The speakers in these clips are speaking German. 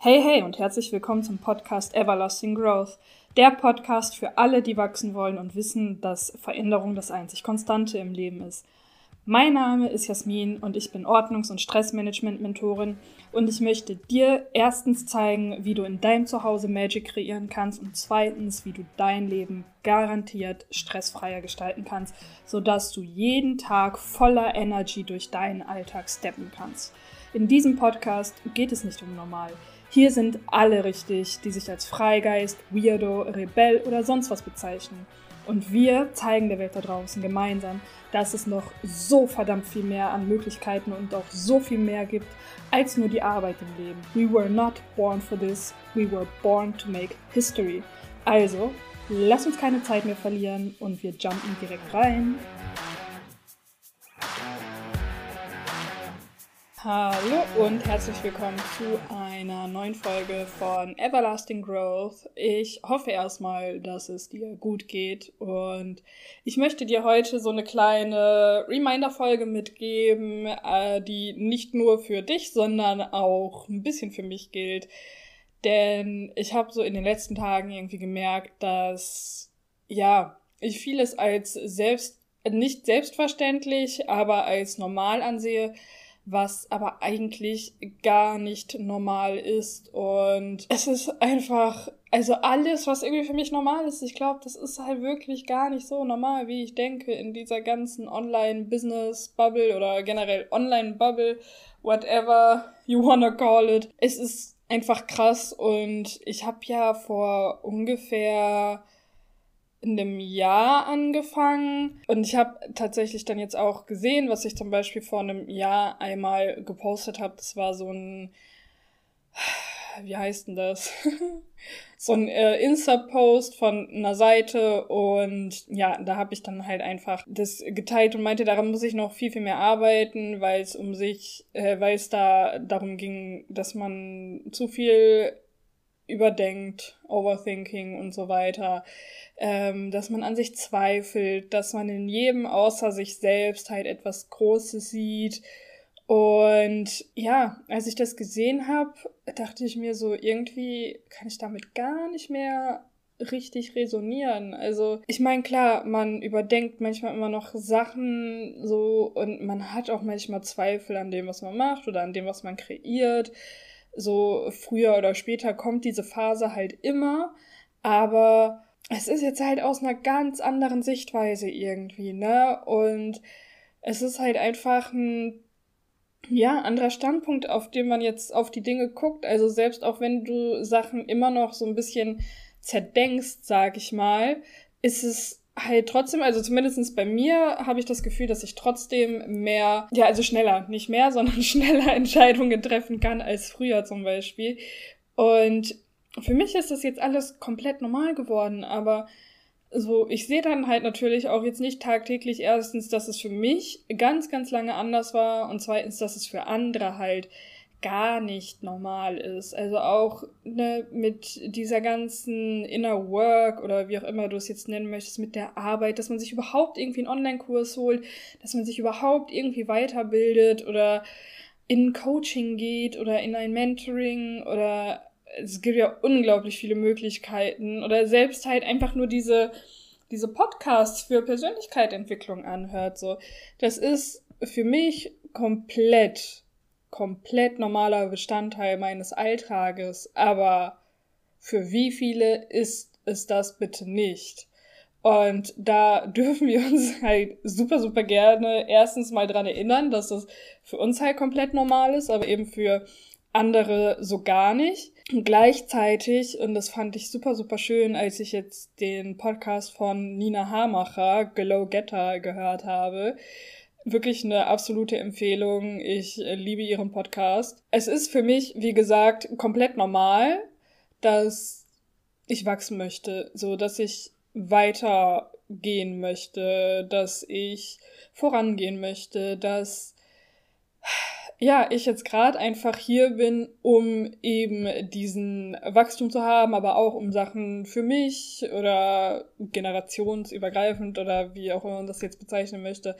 Hey, hey und herzlich willkommen zum Podcast Everlasting Growth. Der Podcast für alle, die wachsen wollen und wissen, dass Veränderung das einzig Konstante im Leben ist. Mein Name ist Jasmin und ich bin Ordnungs- und Stressmanagement-Mentorin und ich möchte dir erstens zeigen, wie du in deinem Zuhause Magic kreieren kannst und zweitens, wie du dein Leben garantiert stressfreier gestalten kannst, sodass du jeden Tag voller Energy durch deinen Alltag steppen kannst. In diesem Podcast geht es nicht um normal. Hier sind alle richtig, die sich als Freigeist, Weirdo, Rebell oder sonst was bezeichnen. Und wir zeigen der Welt da draußen gemeinsam, dass es noch so verdammt viel mehr an Möglichkeiten und auch so viel mehr gibt als nur die Arbeit im Leben. We were not born for this, we were born to make history. Also, lass uns keine Zeit mehr verlieren und wir jumpen direkt rein. Hallo und herzlich willkommen zu einer neuen Folge von Everlasting Growth. Ich hoffe erstmal, dass es dir gut geht und ich möchte dir heute so eine kleine Reminder-Folge mitgeben, äh, die nicht nur für dich, sondern auch ein bisschen für mich gilt. Denn ich habe so in den letzten Tagen irgendwie gemerkt, dass ja, ich vieles als selbst, nicht selbstverständlich, aber als normal ansehe was aber eigentlich gar nicht normal ist. Und es ist einfach, also alles, was irgendwie für mich normal ist, ich glaube, das ist halt wirklich gar nicht so normal, wie ich denke, in dieser ganzen Online-Business-Bubble oder generell Online-Bubble, whatever you wanna call it. Es ist einfach krass und ich habe ja vor ungefähr in einem Jahr angefangen und ich habe tatsächlich dann jetzt auch gesehen, was ich zum Beispiel vor einem Jahr einmal gepostet habe. Das war so ein, wie heißt denn das? so ein äh, Insta-Post von einer Seite und ja, da habe ich dann halt einfach das geteilt und meinte, daran muss ich noch viel, viel mehr arbeiten, weil es um sich, äh, weil es da darum ging, dass man zu viel überdenkt, Overthinking und so weiter, ähm, dass man an sich zweifelt, dass man in jedem außer sich selbst halt etwas Großes sieht. Und ja, als ich das gesehen habe, dachte ich mir so, irgendwie kann ich damit gar nicht mehr richtig resonieren. Also, ich meine, klar, man überdenkt manchmal immer noch Sachen so und man hat auch manchmal Zweifel an dem, was man macht oder an dem, was man kreiert so früher oder später kommt diese Phase halt immer, aber es ist jetzt halt aus einer ganz anderen Sichtweise irgendwie, ne? Und es ist halt einfach ein ja, anderer Standpunkt, auf dem man jetzt auf die Dinge guckt. Also selbst auch wenn du Sachen immer noch so ein bisschen zerdenkst, sag ich mal, ist es halt trotzdem, also zumindestens bei mir habe ich das Gefühl, dass ich trotzdem mehr, ja, also schneller, nicht mehr, sondern schneller Entscheidungen treffen kann als früher zum Beispiel. Und für mich ist das jetzt alles komplett normal geworden, aber so, ich sehe dann halt natürlich auch jetzt nicht tagtäglich erstens, dass es für mich ganz, ganz lange anders war und zweitens, dass es für andere halt gar nicht normal ist. Also auch ne, mit dieser ganzen Inner Work oder wie auch immer du es jetzt nennen möchtest, mit der Arbeit, dass man sich überhaupt irgendwie einen Online-Kurs holt, dass man sich überhaupt irgendwie weiterbildet oder in Coaching geht oder in ein Mentoring oder es gibt ja unglaublich viele Möglichkeiten oder selbst halt einfach nur diese diese Podcasts für Persönlichkeitsentwicklung anhört so das ist für mich komplett komplett normaler Bestandteil meines Alltages, aber für wie viele ist es das bitte nicht? Und da dürfen wir uns halt super, super gerne erstens mal dran erinnern, dass das für uns halt komplett normal ist, aber eben für andere so gar nicht. Und gleichzeitig, und das fand ich super, super schön, als ich jetzt den Podcast von Nina Hamacher, Glow Getter, gehört habe, wirklich eine absolute Empfehlung. Ich äh, liebe ihren Podcast. Es ist für mich, wie gesagt, komplett normal, dass ich wachsen möchte, so dass ich weitergehen möchte, dass ich vorangehen möchte, dass ja, ich jetzt gerade einfach hier bin, um eben diesen Wachstum zu haben, aber auch um Sachen für mich oder generationsübergreifend oder wie auch immer man das jetzt bezeichnen möchte,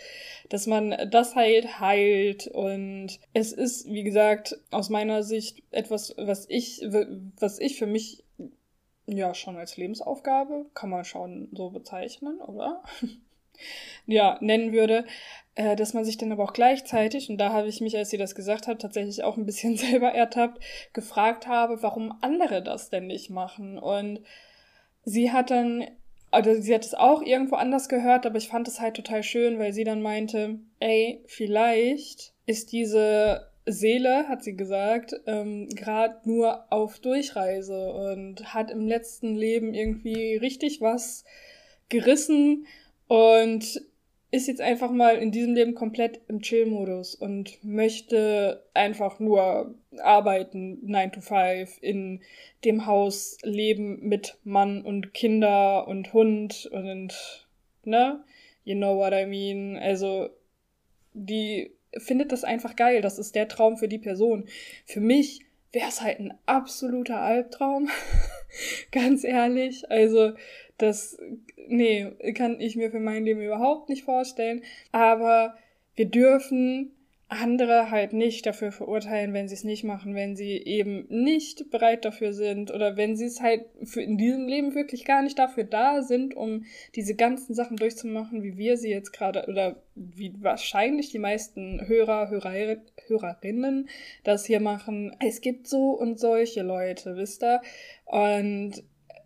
dass man das halt heilt und es ist, wie gesagt, aus meiner Sicht etwas, was ich, was ich für mich ja schon als Lebensaufgabe, kann man schon so bezeichnen, oder? ja, nennen würde, äh, dass man sich dann aber auch gleichzeitig, und da habe ich mich, als sie das gesagt hat, tatsächlich auch ein bisschen selber ertappt, gefragt habe, warum andere das denn nicht machen. Und sie hat dann, also sie hat es auch irgendwo anders gehört, aber ich fand es halt total schön, weil sie dann meinte, ey, vielleicht ist diese Seele, hat sie gesagt, ähm, gerade nur auf Durchreise und hat im letzten Leben irgendwie richtig was gerissen und ist jetzt einfach mal in diesem Leben komplett im Chill-Modus und möchte einfach nur arbeiten, 9 to 5, in dem Haus leben mit Mann und Kinder und Hund und, ne? You know what I mean? Also, die findet das einfach geil. Das ist der Traum für die Person. Für mich wäre es halt ein absoluter Albtraum. Ganz ehrlich. Also, das, nee, kann ich mir für mein Leben überhaupt nicht vorstellen. Aber wir dürfen andere halt nicht dafür verurteilen, wenn sie es nicht machen, wenn sie eben nicht bereit dafür sind oder wenn sie es halt für in diesem Leben wirklich gar nicht dafür da sind, um diese ganzen Sachen durchzumachen, wie wir sie jetzt gerade oder wie wahrscheinlich die meisten Hörer, Hörer, Hörerinnen das hier machen. Es gibt so und solche Leute, wisst ihr? Und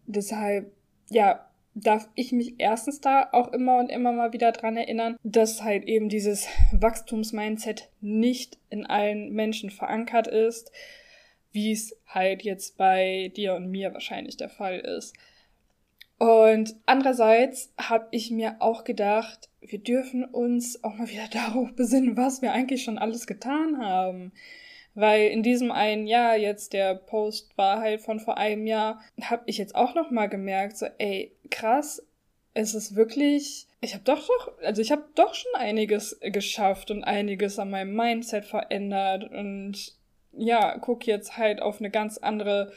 deshalb, ja, darf ich mich erstens da auch immer und immer mal wieder dran erinnern, dass halt eben dieses Wachstumsmindset nicht in allen Menschen verankert ist, wie es halt jetzt bei dir und mir wahrscheinlich der Fall ist. Und andererseits habe ich mir auch gedacht, wir dürfen uns auch mal wieder darauf besinnen, was wir eigentlich schon alles getan haben. Weil in diesem einen Jahr, jetzt der Post war halt von vor einem Jahr, habe ich jetzt auch noch mal gemerkt, so ey, krass, es ist wirklich, ich habe doch doch, also ich habe doch schon einiges geschafft und einiges an meinem Mindset verändert und ja, guck jetzt halt auf eine ganz andere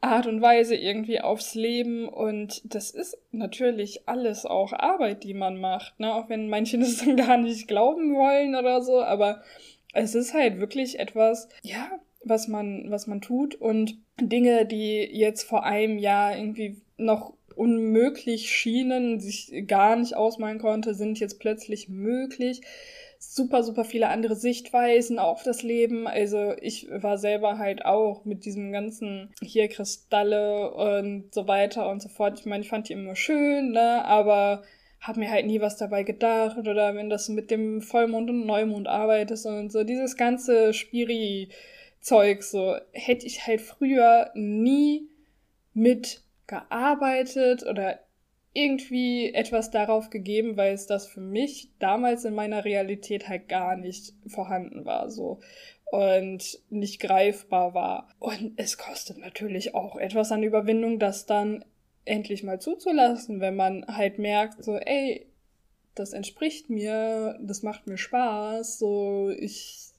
Art und Weise irgendwie aufs Leben und das ist natürlich alles auch Arbeit, die man macht, ne, auch wenn manche das dann gar nicht glauben wollen oder so, aber es ist halt wirklich etwas, ja, was man, was man tut und Dinge, die jetzt vor einem Jahr irgendwie noch unmöglich schienen, sich gar nicht ausmalen konnte, sind jetzt plötzlich möglich. Super, super viele andere Sichtweisen auf das Leben. Also ich war selber halt auch mit diesem ganzen hier Kristalle und so weiter und so fort. Ich meine, ich fand die immer schön, ne, aber habe mir halt nie was dabei gedacht oder wenn das mit dem Vollmond und Neumond arbeitest und so dieses ganze Spiri-Zeug so hätte ich halt früher nie mit gearbeitet oder irgendwie etwas darauf gegeben, weil es das für mich damals in meiner Realität halt gar nicht vorhanden war so und nicht greifbar war. Und es kostet natürlich auch etwas an Überwindung, das dann endlich mal zuzulassen, wenn man halt merkt, so, ey, das entspricht mir, das macht mir Spaß, so, ich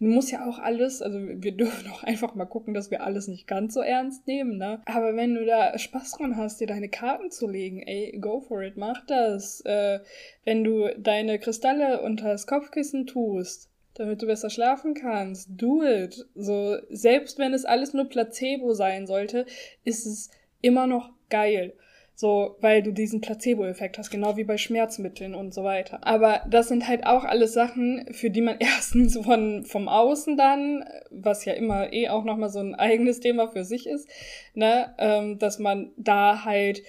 muss ja auch alles, also wir dürfen auch einfach mal gucken, dass wir alles nicht ganz so ernst nehmen, ne? Aber wenn du da Spaß dran hast, dir deine Karten zu legen, ey, go for it, mach das. Äh, wenn du deine Kristalle unter das Kopfkissen tust, damit du besser schlafen kannst, do it. So, selbst wenn es alles nur Placebo sein sollte, ist es immer noch geil. So, weil du diesen Placebo-Effekt hast, genau wie bei Schmerzmitteln und so weiter. Aber das sind halt auch alles Sachen, für die man erstens von, vom Außen dann, was ja immer eh auch nochmal so ein eigenes Thema für sich ist, ne, ähm, dass man da halt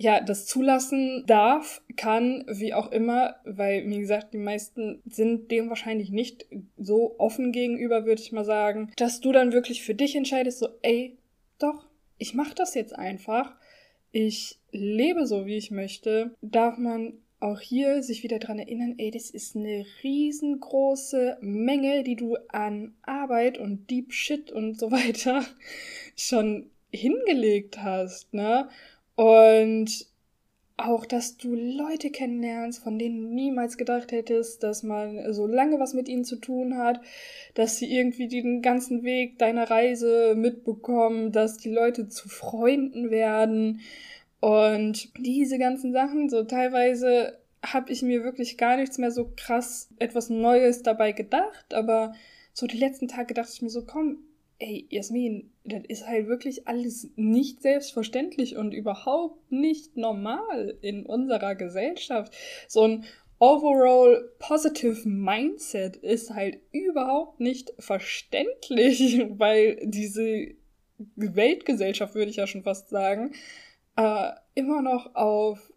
ja, das zulassen darf, kann, wie auch immer, weil, wie gesagt, die meisten sind dem wahrscheinlich nicht so offen gegenüber, würde ich mal sagen, dass du dann wirklich für dich entscheidest, so, ey, doch, ich mache das jetzt einfach, ich lebe so, wie ich möchte, darf man auch hier sich wieder dran erinnern, ey, das ist eine riesengroße Menge, die du an Arbeit und Deep Shit und so weiter schon hingelegt hast, ne? Und auch, dass du Leute kennenlernst, von denen du niemals gedacht hättest, dass man so lange was mit ihnen zu tun hat, dass sie irgendwie den ganzen Weg deiner Reise mitbekommen, dass die Leute zu Freunden werden. Und diese ganzen Sachen, so teilweise habe ich mir wirklich gar nichts mehr so krass etwas Neues dabei gedacht, aber so die letzten Tage dachte ich mir so, komm, ey, Jasmin, das ist halt wirklich alles nicht selbstverständlich und überhaupt nicht normal in unserer Gesellschaft. So ein overall positive Mindset ist halt überhaupt nicht verständlich, weil diese Weltgesellschaft, würde ich ja schon fast sagen, äh, immer noch auf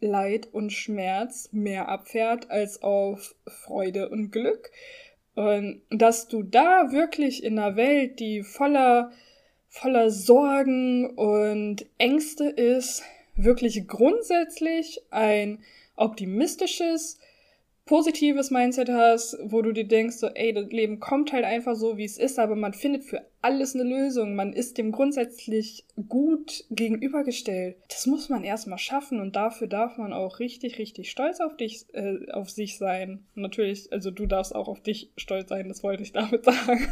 Leid und Schmerz mehr abfährt als auf Freude und Glück. Und dass du da wirklich in einer Welt, die voller, voller Sorgen und Ängste ist, wirklich grundsätzlich ein optimistisches, positives Mindset hast, wo du dir denkst, so, ey, das Leben kommt halt einfach so, wie es ist, aber man findet für alles eine Lösung. Man ist dem grundsätzlich gut gegenübergestellt. Das muss man erstmal schaffen und dafür darf man auch richtig, richtig stolz auf dich, äh, auf sich sein. Natürlich, also du darfst auch auf dich stolz sein, das wollte ich damit sagen.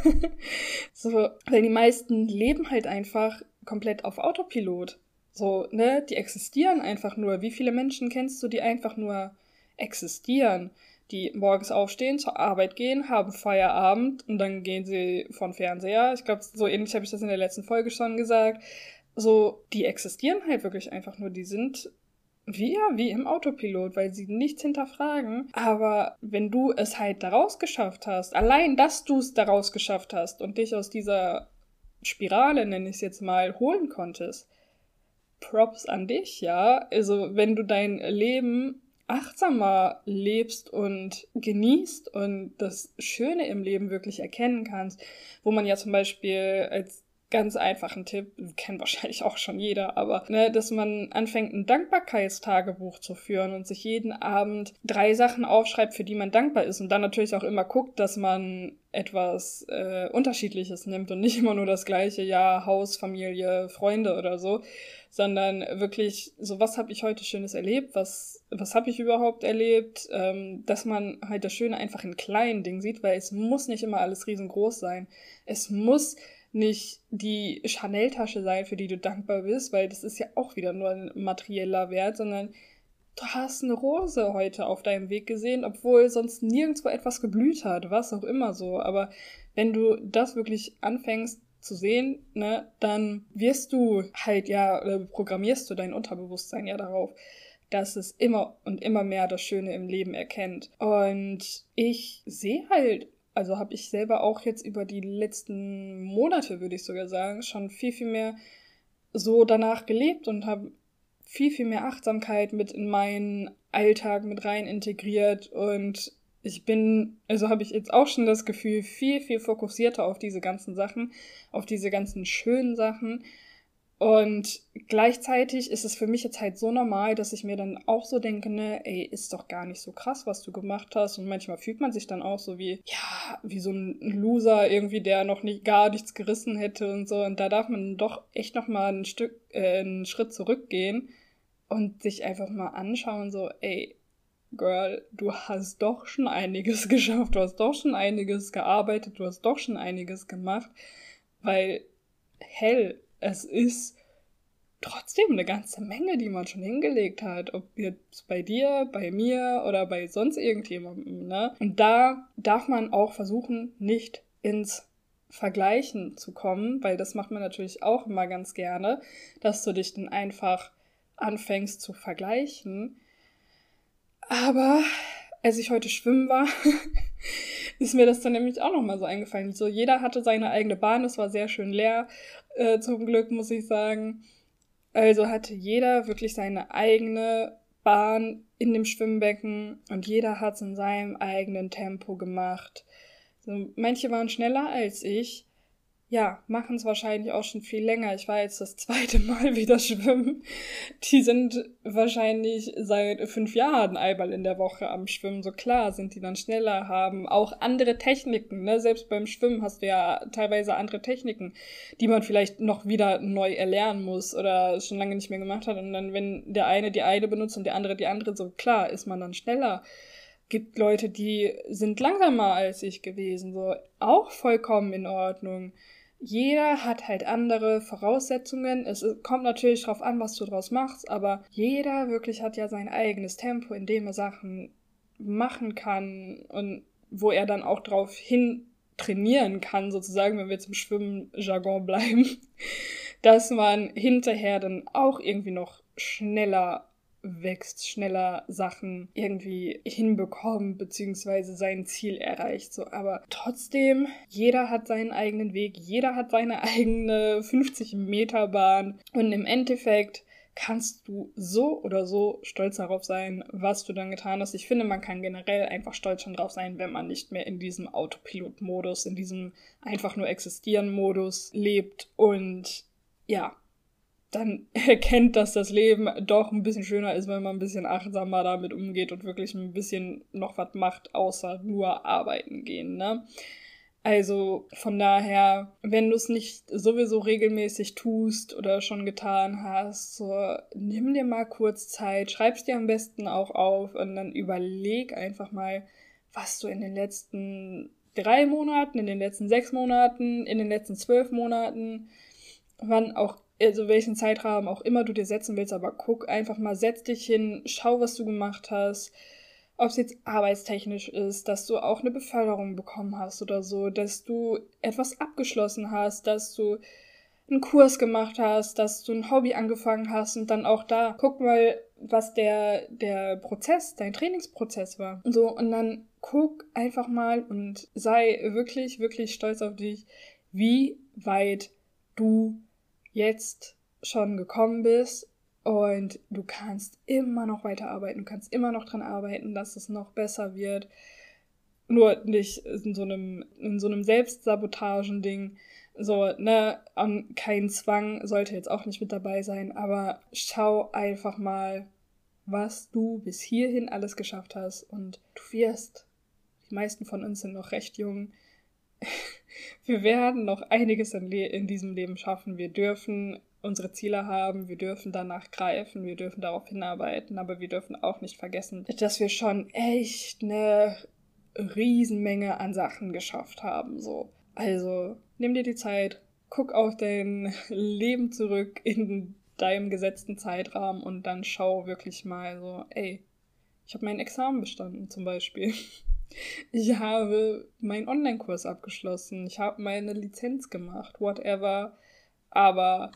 so, weil die meisten leben halt einfach komplett auf Autopilot. So, ne, die existieren einfach nur. Wie viele Menschen kennst du, die einfach nur existieren, die morgens aufstehen, zur Arbeit gehen, haben Feierabend und dann gehen sie von Fernseher. Ich glaube, so ähnlich habe ich das in der letzten Folge schon gesagt. So, die existieren halt wirklich einfach nur. Die sind wie, ja, wie im Autopilot, weil sie nichts hinterfragen. Aber wenn du es halt daraus geschafft hast, allein, dass du es daraus geschafft hast und dich aus dieser Spirale, nenne ich es jetzt mal, holen konntest, Props an dich, ja. Also, wenn du dein Leben achtsamer lebst und genießt und das Schöne im Leben wirklich erkennen kannst, wo man ja zum Beispiel als ganz einfachen Tipp, kennt wahrscheinlich auch schon jeder, aber ne, dass man anfängt, ein Dankbarkeitstagebuch zu führen und sich jeden Abend drei Sachen aufschreibt, für die man dankbar ist und dann natürlich auch immer guckt, dass man etwas äh, Unterschiedliches nimmt und nicht immer nur das gleiche, ja, Haus, Familie, Freunde oder so, sondern wirklich so, was habe ich heute Schönes erlebt, was, was habe ich überhaupt erlebt, ähm, dass man halt das Schöne einfach in kleinen Dingen sieht, weil es muss nicht immer alles riesengroß sein. Es muss nicht die Chanel-Tasche sein, für die du dankbar bist, weil das ist ja auch wieder nur ein materieller Wert, sondern du hast eine Rose heute auf deinem Weg gesehen, obwohl sonst nirgendwo etwas geblüht hat, was auch immer so. Aber wenn du das wirklich anfängst zu sehen, ne, dann wirst du halt ja, oder programmierst du dein Unterbewusstsein ja darauf, dass es immer und immer mehr das Schöne im Leben erkennt. Und ich sehe halt also habe ich selber auch jetzt über die letzten Monate, würde ich sogar sagen, schon viel, viel mehr so danach gelebt und habe viel, viel mehr Achtsamkeit mit in meinen Alltag mit rein integriert. Und ich bin, also habe ich jetzt auch schon das Gefühl, viel, viel fokussierter auf diese ganzen Sachen, auf diese ganzen schönen Sachen und gleichzeitig ist es für mich jetzt halt so normal, dass ich mir dann auch so denke, ne, ey, ist doch gar nicht so krass, was du gemacht hast. Und manchmal fühlt man sich dann auch so wie, ja, wie so ein Loser irgendwie, der noch nicht gar nichts gerissen hätte und so. Und da darf man doch echt noch mal ein Stück, äh, einen Schritt zurückgehen und sich einfach mal anschauen, so, ey, Girl, du hast doch schon einiges geschafft, du hast doch schon einiges gearbeitet, du hast doch schon einiges gemacht, weil hell, es ist trotzdem eine ganze Menge, die man schon hingelegt hat, ob jetzt bei dir, bei mir oder bei sonst irgendjemandem. Ne? Und da darf man auch versuchen, nicht ins Vergleichen zu kommen, weil das macht man natürlich auch immer ganz gerne, dass du dich dann einfach anfängst zu vergleichen. Aber als ich heute schwimmen war, ist mir das dann nämlich auch nochmal so eingefallen. So, jeder hatte seine eigene Bahn, es war sehr schön leer, äh, zum Glück, muss ich sagen. Also hatte jeder wirklich seine eigene Bahn in dem Schwimmbecken und jeder hat es in seinem eigenen Tempo gemacht. So, manche waren schneller als ich. Ja, machen es wahrscheinlich auch schon viel länger. Ich war jetzt das zweite Mal wieder schwimmen. Die sind wahrscheinlich seit fünf Jahren einmal in der Woche am Schwimmen. So klar sind die dann schneller, haben auch andere Techniken. Ne? Selbst beim Schwimmen hast du ja teilweise andere Techniken, die man vielleicht noch wieder neu erlernen muss oder schon lange nicht mehr gemacht hat. Und dann, wenn der eine die eine benutzt und der andere die andere, so klar ist man dann schneller gibt Leute, die sind langsamer als ich gewesen, so auch vollkommen in Ordnung jeder hat halt andere Voraussetzungen. Es kommt natürlich darauf an, was du draus machst, aber jeder wirklich hat ja sein eigenes Tempo, in dem er Sachen machen kann und wo er dann auch drauf hin trainieren kann, sozusagen, wenn wir zum Schwimmen-Jargon bleiben, dass man hinterher dann auch irgendwie noch schneller wächst, schneller Sachen irgendwie hinbekommt, beziehungsweise sein Ziel erreicht. So, aber trotzdem, jeder hat seinen eigenen Weg, jeder hat seine eigene 50 Meter Bahn und im Endeffekt kannst du so oder so stolz darauf sein, was du dann getan hast. Ich finde, man kann generell einfach stolz schon drauf sein, wenn man nicht mehr in diesem Autopilot-Modus, in diesem einfach nur existieren-Modus lebt und ja, dann erkennt, dass das Leben doch ein bisschen schöner ist, wenn man ein bisschen achtsamer damit umgeht und wirklich ein bisschen noch was macht, außer nur arbeiten gehen, ne? Also von daher, wenn du es nicht sowieso regelmäßig tust oder schon getan hast, so nimm dir mal kurz Zeit, schreib's dir am besten auch auf und dann überleg einfach mal, was du in den letzten drei Monaten, in den letzten sechs Monaten, in den letzten zwölf Monaten, wann auch also welchen Zeitrahmen auch immer du dir setzen willst, aber guck einfach mal, setz dich hin, schau, was du gemacht hast, ob es jetzt arbeitstechnisch ist, dass du auch eine Beförderung bekommen hast oder so, dass du etwas abgeschlossen hast, dass du einen Kurs gemacht hast, dass du ein Hobby angefangen hast und dann auch da guck mal, was der der Prozess, dein Trainingsprozess war. So und dann guck einfach mal und sei wirklich wirklich stolz auf dich, wie weit du jetzt schon gekommen bist und du kannst immer noch weiterarbeiten, du kannst immer noch dran arbeiten, dass es noch besser wird. Nur nicht in so einem, in so einem Selbstsabotagen-Ding. So, ne, kein Zwang sollte jetzt auch nicht mit dabei sein, aber schau einfach mal, was du bis hierhin alles geschafft hast und du wirst. Die meisten von uns sind noch recht jung wir werden noch einiges in, in, diesem Leben schaffen. Wir dürfen unsere Ziele haben, wir dürfen danach greifen, wir dürfen darauf hinarbeiten, aber wir dürfen auch nicht vergessen, dass wir schon echt eine Riesenmenge an Sachen geschafft haben. So. Also nimm dir die Zeit, guck auf dein Leben zurück in deinem gesetzten Zeitrahmen und dann schau wirklich mal so, ey, ich habe mein Examen bestanden zum Beispiel. Ich habe meinen Online-Kurs abgeschlossen. Ich habe meine Lizenz gemacht, whatever. Aber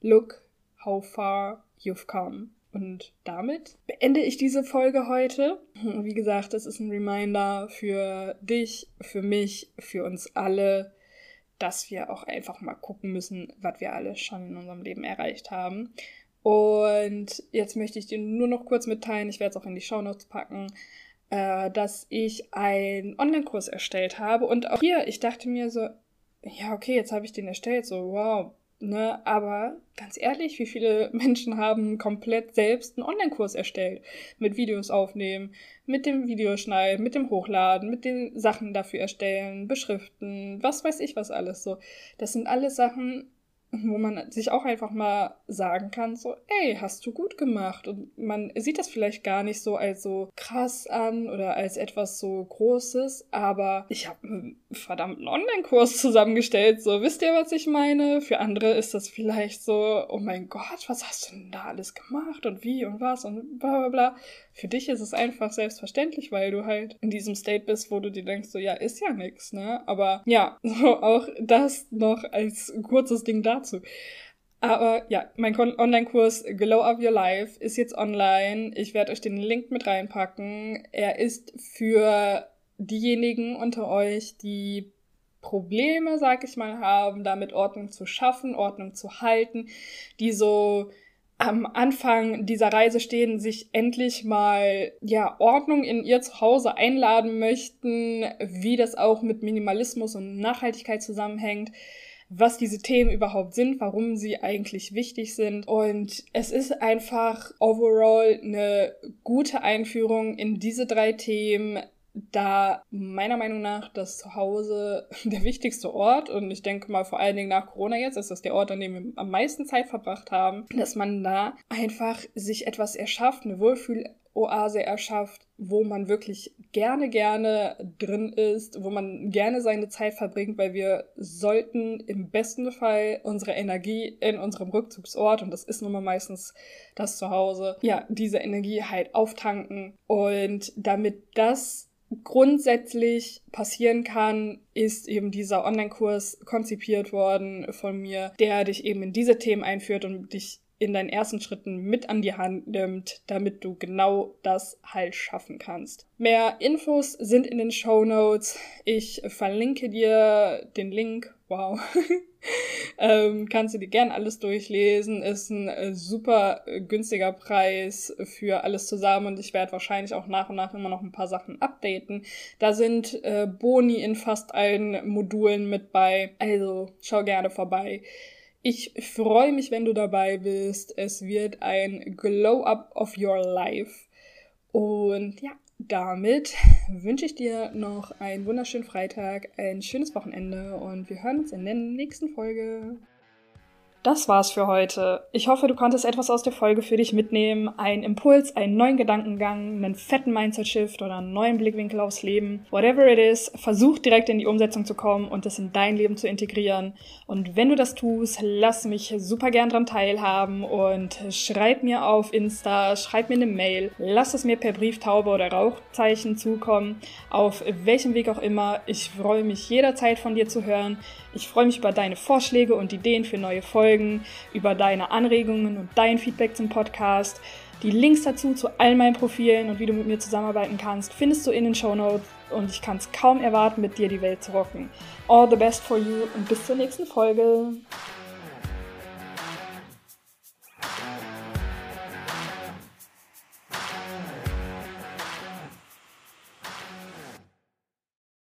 look how far you've come. Und damit beende ich diese Folge heute. Wie gesagt, das ist ein Reminder für dich, für mich, für uns alle, dass wir auch einfach mal gucken müssen, was wir alles schon in unserem Leben erreicht haben. Und jetzt möchte ich dir nur noch kurz mitteilen, ich werde es auch in die Show Notes packen, äh, dass ich einen Online-Kurs erstellt habe. Und auch hier, ich dachte mir so, ja, okay, jetzt habe ich den erstellt, so wow, ne? Aber ganz ehrlich, wie viele Menschen haben komplett selbst einen Online-Kurs erstellt? Mit Videos aufnehmen, mit dem Videoschneiden, mit dem Hochladen, mit den Sachen dafür erstellen, beschriften, was weiß ich was alles so. Das sind alles Sachen, wo man sich auch einfach mal sagen kann, so, ey, hast du gut gemacht. Und man sieht das vielleicht gar nicht so als so krass an oder als etwas so Großes, aber ich habe einen verdammten Online-Kurs zusammengestellt, so, wisst ihr, was ich meine? Für andere ist das vielleicht so, oh mein Gott, was hast du denn da alles gemacht und wie und was und bla bla bla. Für dich ist es einfach selbstverständlich, weil du halt in diesem State bist, wo du dir denkst, so, ja, ist ja nix, ne? Aber ja, so auch das noch als kurzes Ding dazu. Aber ja, mein Online-Kurs Glow Up Your Life ist jetzt online. Ich werde euch den Link mit reinpacken. Er ist für diejenigen unter euch, die Probleme, sag ich mal, haben, damit Ordnung zu schaffen, Ordnung zu halten, die so am Anfang dieser Reise stehen, sich endlich mal ja Ordnung in ihr Zuhause einladen möchten, wie das auch mit Minimalismus und Nachhaltigkeit zusammenhängt. Was diese Themen überhaupt sind, warum sie eigentlich wichtig sind. Und es ist einfach overall eine gute Einführung in diese drei Themen da meiner Meinung nach das Zuhause der wichtigste Ort und ich denke mal vor allen Dingen nach Corona jetzt ist das der Ort, an dem wir am meisten Zeit verbracht haben, dass man da einfach sich etwas erschafft, eine Wohlfühloase erschafft, wo man wirklich gerne, gerne drin ist, wo man gerne seine Zeit verbringt, weil wir sollten im besten Fall unsere Energie in unserem Rückzugsort, und das ist nun mal meistens das Zuhause, ja, diese Energie halt auftanken. Und damit das grundsätzlich passieren kann, ist eben dieser Online-Kurs konzipiert worden von mir, der dich eben in diese Themen einführt und dich in deinen ersten Schritten mit an die Hand nimmt, damit du genau das halt schaffen kannst. Mehr Infos sind in den Show Notes. Ich verlinke dir den Link. Wow. ähm, kannst du dir gern alles durchlesen. Ist ein äh, super äh, günstiger Preis für alles zusammen und ich werde wahrscheinlich auch nach und nach immer noch ein paar Sachen updaten. Da sind äh, Boni in fast allen Modulen mit bei. Also schau gerne vorbei. Ich freue mich, wenn du dabei bist. Es wird ein Glow-up of your life. Und ja, damit wünsche ich dir noch einen wunderschönen Freitag, ein schönes Wochenende und wir hören uns in der nächsten Folge. Das war's für heute. Ich hoffe, du konntest etwas aus der Folge für dich mitnehmen. Ein Impuls, einen neuen Gedankengang, einen fetten Mindset-Shift oder einen neuen Blickwinkel aufs Leben. Whatever it is, versuch direkt in die Umsetzung zu kommen und es in dein Leben zu integrieren. Und wenn du das tust, lass mich super gern dran teilhaben und schreib mir auf Insta, schreib mir eine Mail, lass es mir per Brieftaube oder Rauchzeichen zukommen, auf welchem Weg auch immer. Ich freue mich jederzeit von dir zu hören. Ich freue mich über deine Vorschläge und Ideen für neue Folgen, über deine Anregungen und dein Feedback zum Podcast. Die Links dazu zu all meinen Profilen und wie du mit mir zusammenarbeiten kannst, findest du in den Show Notes und ich kann es kaum erwarten, mit dir die Welt zu rocken. All the best for you und bis zur nächsten Folge.